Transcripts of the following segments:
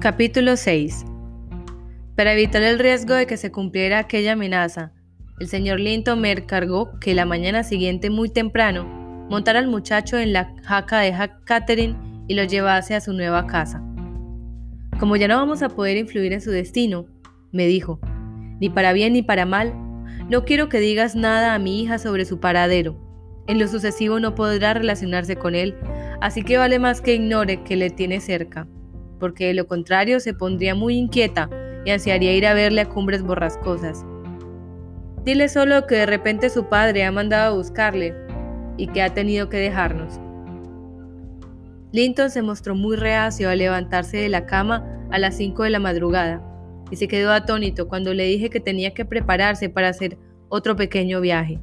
Capítulo 6 Para evitar el riesgo de que se cumpliera aquella amenaza, el señor Linton me encargó que la mañana siguiente muy temprano montara al muchacho en la jaca de Catherine y lo llevase a su nueva casa. Como ya no vamos a poder influir en su destino, me dijo, ni para bien ni para mal, no quiero que digas nada a mi hija sobre su paradero. En lo sucesivo no podrá relacionarse con él, así que vale más que ignore que le tiene cerca porque de lo contrario se pondría muy inquieta y ansiaría ir a verle a cumbres borrascosas. Dile solo que de repente su padre ha mandado a buscarle y que ha tenido que dejarnos. Linton se mostró muy reacio al levantarse de la cama a las 5 de la madrugada y se quedó atónito cuando le dije que tenía que prepararse para hacer otro pequeño viaje.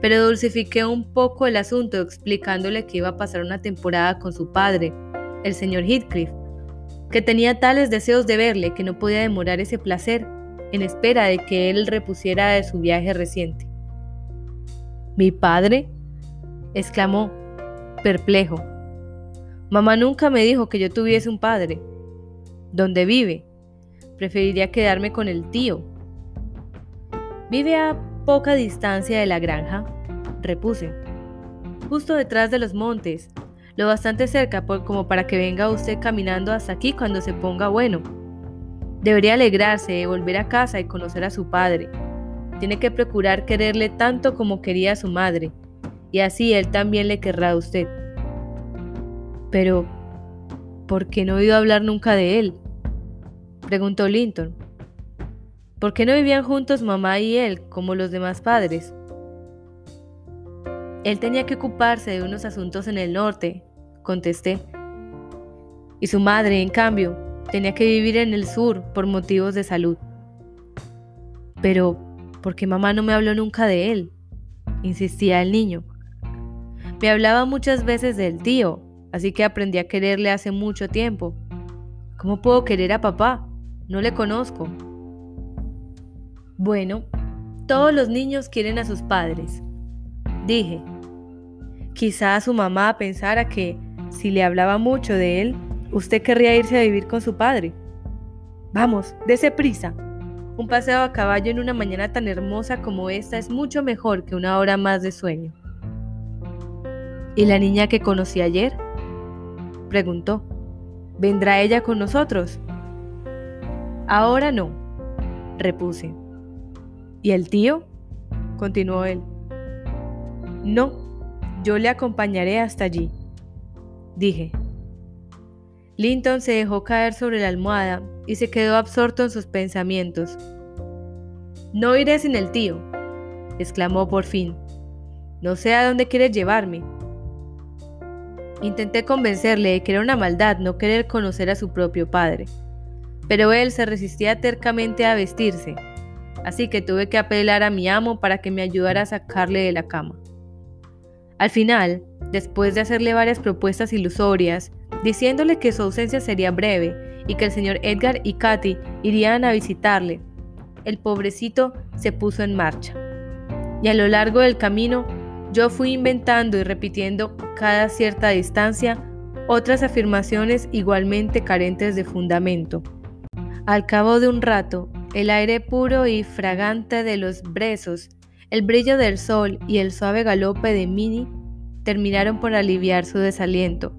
Pero dulcifiqué un poco el asunto explicándole que iba a pasar una temporada con su padre, el señor Heathcliff, que tenía tales deseos de verle que no podía demorar ese placer en espera de que él repusiera de su viaje reciente. ¿Mi padre? exclamó, perplejo. Mamá nunca me dijo que yo tuviese un padre. ¿Dónde vive? Preferiría quedarme con el tío. Vive a poca distancia de la granja, repuse, justo detrás de los montes, lo bastante cerca como para que venga usted caminando hasta aquí cuando se ponga bueno. Debería alegrarse de volver a casa y conocer a su padre. Tiene que procurar quererle tanto como quería a su madre, y así él también le querrá a usted. Pero, ¿por qué no he oído hablar nunca de él? preguntó Linton. ¿Por qué no vivían juntos mamá y él como los demás padres? Él tenía que ocuparse de unos asuntos en el norte, contesté. Y su madre, en cambio, tenía que vivir en el sur por motivos de salud. Pero, ¿por qué mamá no me habló nunca de él? insistía el niño. Me hablaba muchas veces del tío, así que aprendí a quererle hace mucho tiempo. ¿Cómo puedo querer a papá? No le conozco. Bueno, todos los niños quieren a sus padres, dije, Quizá su mamá pensara que, si le hablaba mucho de él, usted querría irse a vivir con su padre. Vamos, dése prisa. Un paseo a caballo en una mañana tan hermosa como esta es mucho mejor que una hora más de sueño. ¿Y la niña que conocí ayer? Preguntó. ¿Vendrá ella con nosotros? Ahora no, repuse. ¿Y el tío? continuó él. No, yo le acompañaré hasta allí, dije. Linton se dejó caer sobre la almohada y se quedó absorto en sus pensamientos. No iré sin el tío, exclamó por fin. No sé a dónde quiere llevarme. Intenté convencerle de que era una maldad no querer conocer a su propio padre, pero él se resistía tercamente a vestirse, así que tuve que apelar a mi amo para que me ayudara a sacarle de la cama. Al final, después de hacerle varias propuestas ilusorias, diciéndole que su ausencia sería breve y que el señor Edgar y Katy irían a visitarle, el pobrecito se puso en marcha. Y a lo largo del camino, yo fui inventando y repitiendo cada cierta distancia otras afirmaciones igualmente carentes de fundamento. Al cabo de un rato, el aire puro y fragante de los brezos el brillo del sol y el suave galope de Minnie terminaron por aliviar su desaliento.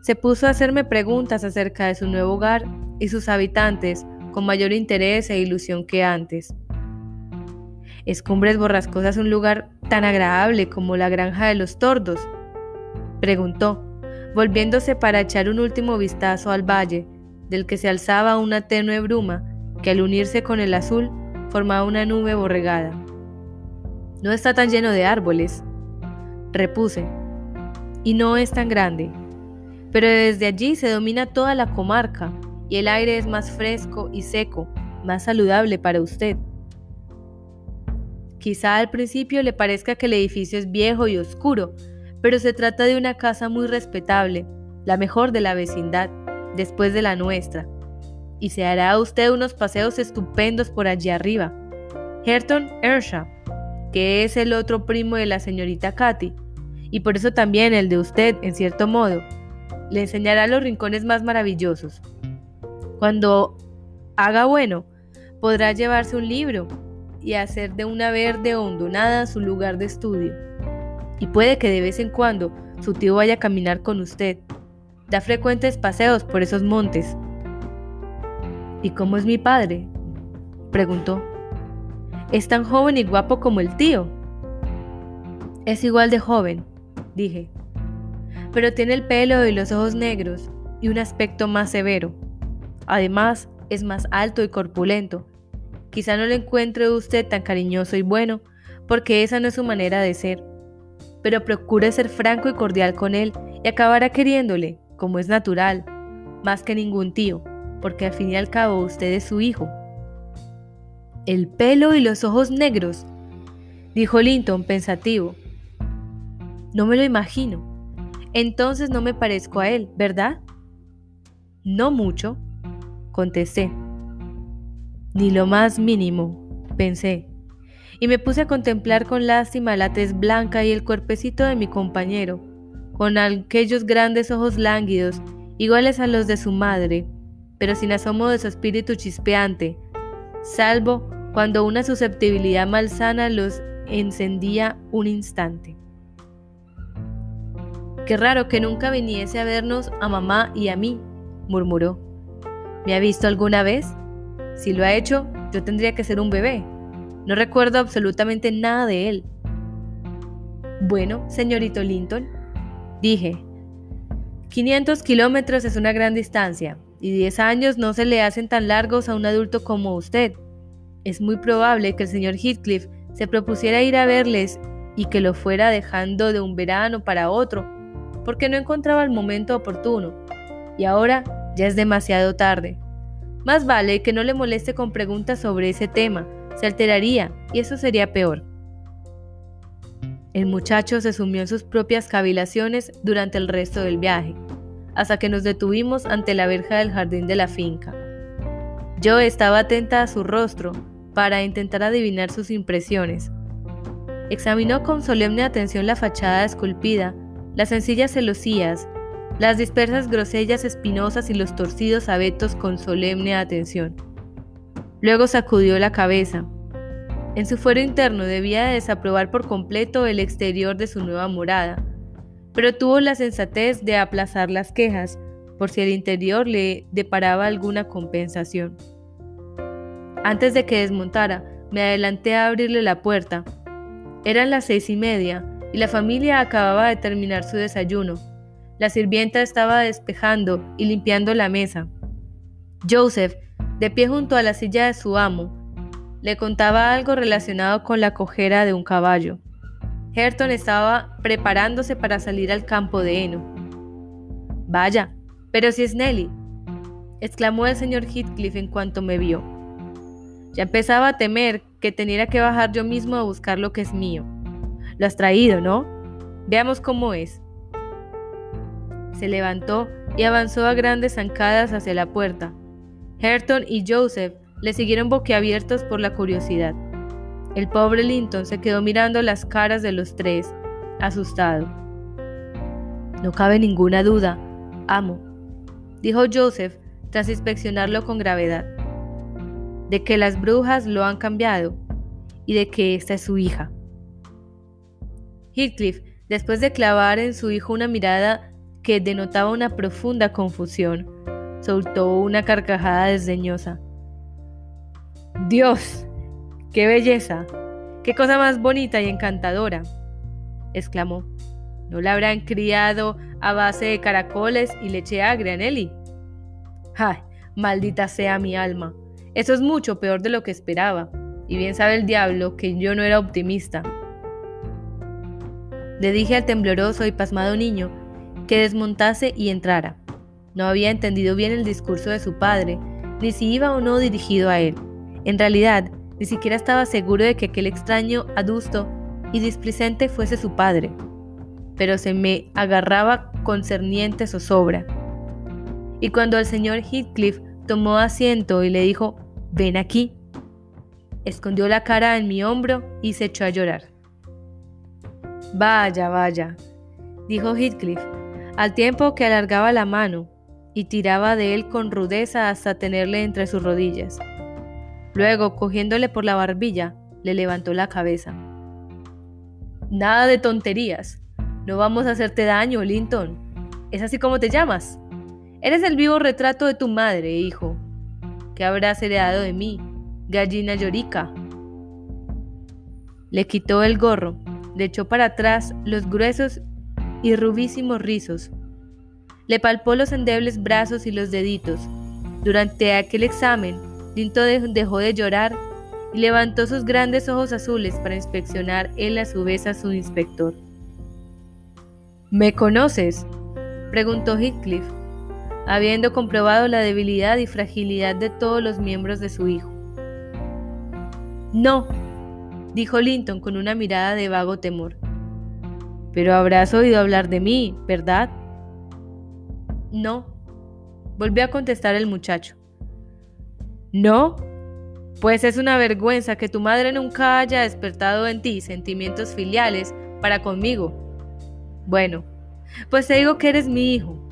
Se puso a hacerme preguntas acerca de su nuevo hogar y sus habitantes con mayor interés e ilusión que antes. ¿Es Cumbres Borrascosas un lugar tan agradable como la granja de los tordos? Preguntó, volviéndose para echar un último vistazo al valle, del que se alzaba una tenue bruma que al unirse con el azul formaba una nube borregada. No está tan lleno de árboles, repuse, y no es tan grande, pero desde allí se domina toda la comarca y el aire es más fresco y seco, más saludable para usted. Quizá al principio le parezca que el edificio es viejo y oscuro, pero se trata de una casa muy respetable, la mejor de la vecindad, después de la nuestra, y se hará usted unos paseos estupendos por allí arriba. Herton que es el otro primo de la señorita Katy, y por eso también el de usted, en cierto modo. Le enseñará los rincones más maravillosos. Cuando haga bueno, podrá llevarse un libro y hacer de una verde hondonada su lugar de estudio. Y puede que de vez en cuando su tío vaya a caminar con usted. Da frecuentes paseos por esos montes. ¿Y cómo es mi padre? preguntó. ¿Es tan joven y guapo como el tío? Es igual de joven, dije, pero tiene el pelo y los ojos negros y un aspecto más severo. Además, es más alto y corpulento. Quizá no le encuentre usted tan cariñoso y bueno, porque esa no es su manera de ser. Pero procure ser franco y cordial con él y acabará queriéndole, como es natural, más que ningún tío, porque al fin y al cabo usted es su hijo. El pelo y los ojos negros, dijo Linton pensativo. No me lo imagino. Entonces no me parezco a él, ¿verdad? No mucho, contesté. Ni lo más mínimo, pensé, y me puse a contemplar con lástima la tez blanca y el cuerpecito de mi compañero, con aquellos grandes ojos lánguidos, iguales a los de su madre, pero sin asomo de su espíritu chispeante, salvo cuando una susceptibilidad malsana los encendía un instante. Qué raro que nunca viniese a vernos a mamá y a mí, murmuró. ¿Me ha visto alguna vez? Si lo ha hecho, yo tendría que ser un bebé. No recuerdo absolutamente nada de él. Bueno, señorito Linton, dije, 500 kilómetros es una gran distancia y 10 años no se le hacen tan largos a un adulto como usted. Es muy probable que el señor Heathcliff se propusiera ir a verles y que lo fuera dejando de un verano para otro, porque no encontraba el momento oportuno. Y ahora ya es demasiado tarde. Más vale que no le moleste con preguntas sobre ese tema, se alteraría y eso sería peor. El muchacho se sumió en sus propias cavilaciones durante el resto del viaje, hasta que nos detuvimos ante la verja del jardín de la finca. Yo estaba atenta a su rostro para intentar adivinar sus impresiones. Examinó con solemne atención la fachada esculpida, las sencillas celosías, las dispersas grosellas espinosas y los torcidos abetos con solemne atención. Luego sacudió la cabeza. En su fuero interno debía desaprobar por completo el exterior de su nueva morada, pero tuvo la sensatez de aplazar las quejas por si el interior le deparaba alguna compensación. Antes de que desmontara, me adelanté a abrirle la puerta. Eran las seis y media y la familia acababa de terminar su desayuno. La sirvienta estaba despejando y limpiando la mesa. Joseph, de pie junto a la silla de su amo, le contaba algo relacionado con la cojera de un caballo. Herton estaba preparándose para salir al campo de heno. Vaya, pero si es Nelly, exclamó el señor Heathcliff en cuanto me vio. Ya empezaba a temer que teniera que bajar yo mismo a buscar lo que es mío. Lo has traído, ¿no? Veamos cómo es. Se levantó y avanzó a grandes zancadas hacia la puerta. Herton y Joseph le siguieron boquiabiertos por la curiosidad. El pobre Linton se quedó mirando las caras de los tres, asustado. No cabe ninguna duda, amo, dijo Joseph tras inspeccionarlo con gravedad, de que las brujas lo han cambiado y de que esta es su hija. Heathcliff, después de clavar en su hijo una mirada que denotaba una profunda confusión. Soltó una carcajada desdeñosa. Dios, qué belleza, qué cosa más bonita y encantadora, exclamó. ¿No la habrán criado a base de caracoles y leche agria, Nelly? ¡Ay, maldita sea mi alma! Eso es mucho peor de lo que esperaba, y bien sabe el diablo que yo no era optimista. Le dije al tembloroso y pasmado niño que desmontase y entrara. No había entendido bien el discurso de su padre, ni si iba o no dirigido a él. En realidad, ni siquiera estaba seguro de que aquel extraño, adusto y displicente fuese su padre. Pero se me agarraba concerniente zozobra. Y cuando el señor Heathcliff tomó asiento y le dijo, ven aquí, escondió la cara en mi hombro y se echó a llorar. Vaya, vaya, dijo Heathcliff, al tiempo que alargaba la mano, y tiraba de él con rudeza hasta tenerle entre sus rodillas. Luego, cogiéndole por la barbilla, le levantó la cabeza. Nada de tonterías. No vamos a hacerte daño, Linton. ¿Es así como te llamas? Eres el vivo retrato de tu madre, hijo. ¿Qué habrás heredado de mí, gallina llorica? Le quitó el gorro, le echó para atrás los gruesos y rubísimos rizos. Le palpó los endebles brazos y los deditos. Durante aquel examen, Linton dejó de llorar y levantó sus grandes ojos azules para inspeccionar él a su vez a su inspector. ¿Me conoces? preguntó Heathcliff, habiendo comprobado la debilidad y fragilidad de todos los miembros de su hijo. No, dijo Linton con una mirada de vago temor. Pero habrás oído hablar de mí, ¿verdad? No, volvió a contestar el muchacho. ¿No? Pues es una vergüenza que tu madre nunca haya despertado en ti sentimientos filiales para conmigo. Bueno, pues te digo que eres mi hijo,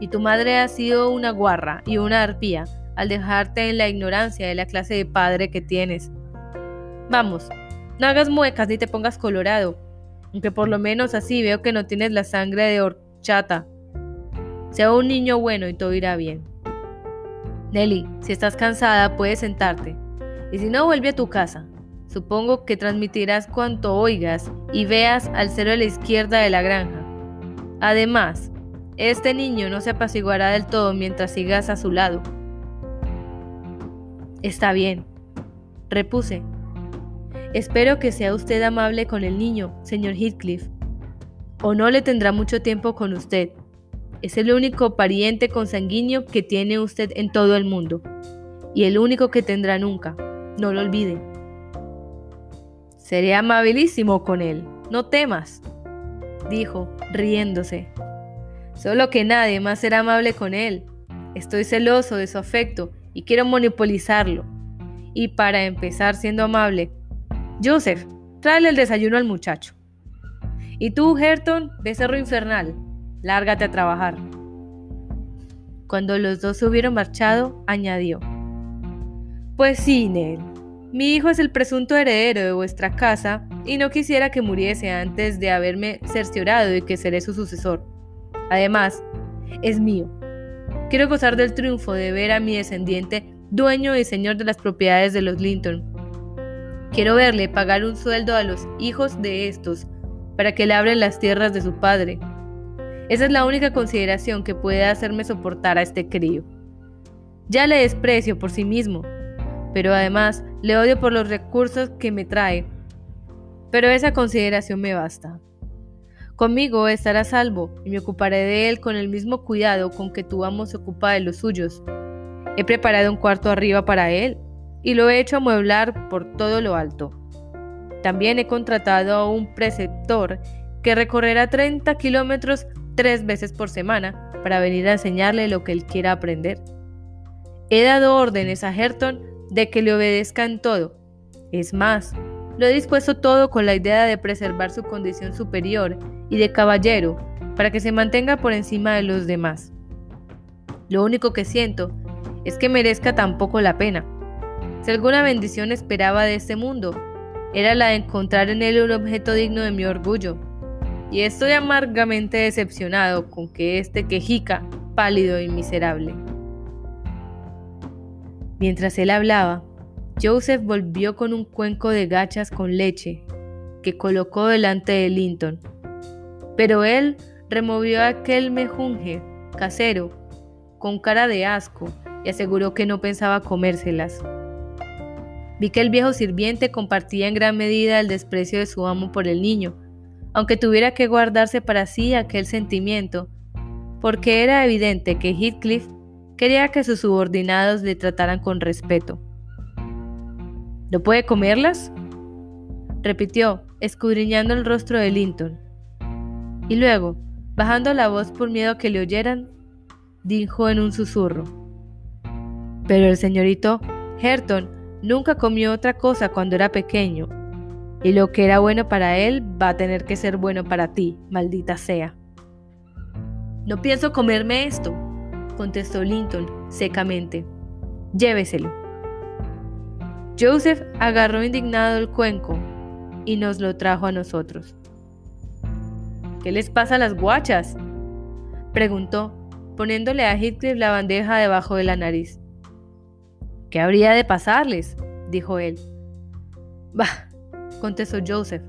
y tu madre ha sido una guarra y una arpía al dejarte en la ignorancia de la clase de padre que tienes. Vamos, no hagas muecas ni te pongas colorado, aunque por lo menos así veo que no tienes la sangre de horchata. Sea un niño bueno y todo irá bien. Nelly, si estás cansada puedes sentarte. Y si no, vuelve a tu casa. Supongo que transmitirás cuanto oigas y veas al cero a la izquierda de la granja. Además, este niño no se apaciguará del todo mientras sigas a su lado. Está bien, repuse. Espero que sea usted amable con el niño, señor Heathcliff, o no le tendrá mucho tiempo con usted. Es el único pariente consanguíneo que tiene usted en todo el mundo, y el único que tendrá nunca. No lo olvide. Seré amabilísimo con él, no temas, dijo, riéndose. Solo que nadie más será amable con él. Estoy celoso de su afecto y quiero monopolizarlo. Y para empezar siendo amable, Joseph, tráele el desayuno al muchacho. Y tú, Herton, becerro infernal, lárgate a trabajar. Cuando los dos se hubieron marchado, añadió. Pues sí, Nell. Mi hijo es el presunto heredero de vuestra casa y no quisiera que muriese antes de haberme cerciorado de que seré su sucesor. Además, es mío. Quiero gozar del triunfo de ver a mi descendiente dueño y señor de las propiedades de los Linton. Quiero verle pagar un sueldo a los hijos de estos para que le abren las tierras de su padre. Esa es la única consideración que puede hacerme soportar a este crío. Ya le desprecio por sí mismo, pero además le odio por los recursos que me trae. Pero esa consideración me basta. Conmigo estará salvo y me ocuparé de él con el mismo cuidado con que tu amo se ocupa de los suyos. He preparado un cuarto arriba para él y lo he hecho amueblar por todo lo alto. También he contratado a un preceptor que recorrerá 30 kilómetros tres veces por semana para venir a enseñarle lo que él quiera aprender. He dado órdenes a Herton de que le obedezca en todo. Es más, lo he dispuesto todo con la idea de preservar su condición superior y de caballero para que se mantenga por encima de los demás. Lo único que siento es que merezca tan poco la pena. Si alguna bendición esperaba de este mundo, era la de encontrar en él un objeto digno de mi orgullo. Y estoy amargamente decepcionado con que este quejica, pálido y miserable. Mientras él hablaba, Joseph volvió con un cuenco de gachas con leche que colocó delante de Linton. Pero él removió aquel mejunje casero con cara de asco y aseguró que no pensaba comérselas. Vi que el viejo sirviente compartía en gran medida el desprecio de su amo por el niño, aunque tuviera que guardarse para sí aquel sentimiento, porque era evidente que Heathcliff Quería que sus subordinados le trataran con respeto. ¿No puede comerlas? repitió, escudriñando el rostro de Linton. Y luego, bajando la voz por miedo que le oyeran, dijo en un susurro. Pero el señorito Herton nunca comió otra cosa cuando era pequeño, y lo que era bueno para él va a tener que ser bueno para ti, maldita sea. No pienso comerme esto, contestó Linton secamente. Lléveselo. Joseph agarró indignado el cuenco y nos lo trajo a nosotros. ¿Qué les pasa a las guachas? preguntó, poniéndole a Heathcliff la bandeja debajo de la nariz. ¿Qué habría de pasarles? dijo él. Bah, contestó Joseph.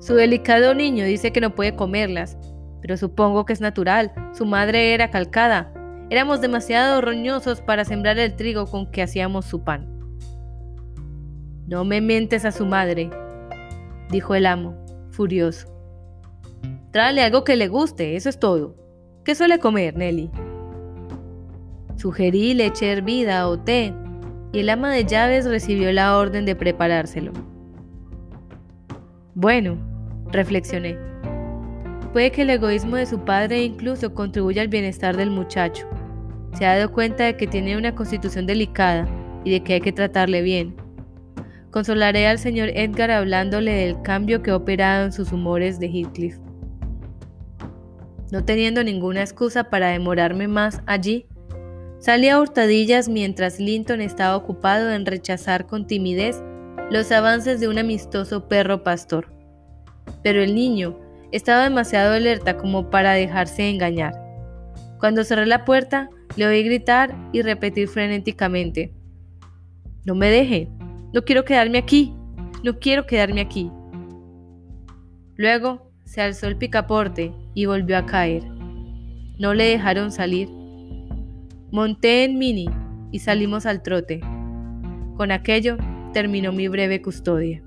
Su delicado niño dice que no puede comerlas, pero supongo que es natural. Su madre era calcada. Éramos demasiado roñosos para sembrar el trigo con que hacíamos su pan. No me mientes a su madre, dijo el amo, furioso. Tráele algo que le guste, eso es todo. ¿Qué suele comer, Nelly? Sugerí leche hervida o té, y el ama de llaves recibió la orden de preparárselo. Bueno, reflexioné. Puede que el egoísmo de su padre incluso contribuya al bienestar del muchacho. Se ha dado cuenta de que tiene una constitución delicada y de que hay que tratarle bien. Consolaré al señor Edgar hablándole del cambio que ha operado en sus humores de Heathcliff. No teniendo ninguna excusa para demorarme más allí, salí a hurtadillas mientras Linton estaba ocupado en rechazar con timidez los avances de un amistoso perro pastor. Pero el niño estaba demasiado alerta como para dejarse engañar. Cuando cerré la puerta, le oí gritar y repetir frenéticamente, No me deje, no quiero quedarme aquí, no quiero quedarme aquí. Luego se alzó el picaporte y volvió a caer. No le dejaron salir. Monté en Mini y salimos al trote. Con aquello terminó mi breve custodia.